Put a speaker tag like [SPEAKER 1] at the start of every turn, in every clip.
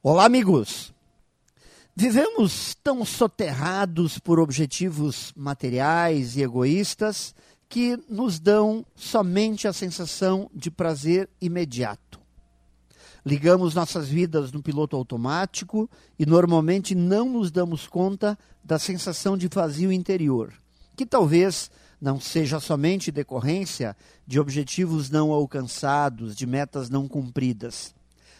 [SPEAKER 1] Olá, amigos! Vivemos tão soterrados por objetivos materiais e egoístas que nos dão somente a sensação de prazer imediato. Ligamos nossas vidas no piloto automático e normalmente não nos damos conta da sensação de vazio interior, que talvez não seja somente decorrência de objetivos não alcançados, de metas não cumpridas.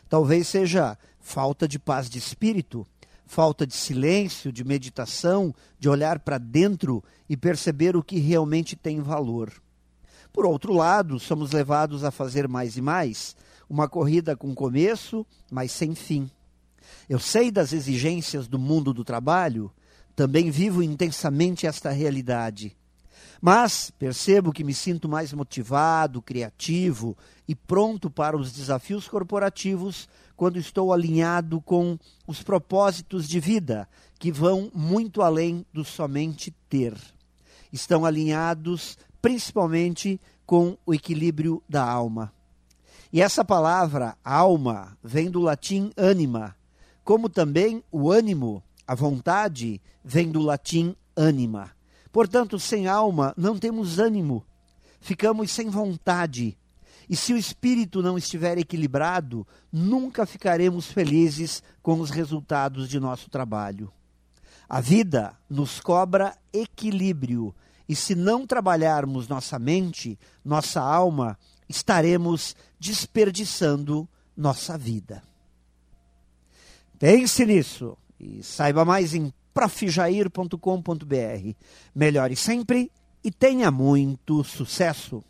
[SPEAKER 1] Talvez seja falta de paz de espírito falta de silêncio, de meditação, de olhar para dentro e perceber o que realmente tem valor. Por outro lado, somos levados a fazer mais e mais, uma corrida com começo, mas sem fim. Eu sei das exigências do mundo do trabalho, também vivo intensamente esta realidade. Mas percebo que me sinto mais motivado, criativo e pronto para os desafios corporativos quando estou alinhado com os propósitos de vida que vão muito além do somente ter. Estão alinhados principalmente com o equilíbrio da alma. E essa palavra alma vem do latim anima, como também o ânimo, a vontade, vem do latim anima. Portanto, sem alma não temos ânimo, ficamos sem vontade. E se o espírito não estiver equilibrado, nunca ficaremos felizes com os resultados de nosso trabalho. A vida nos cobra equilíbrio, e se não trabalharmos nossa mente, nossa alma, estaremos desperdiçando nossa vida. Pense nisso e saiba mais em profjair.com.br. Melhore sempre e tenha muito sucesso!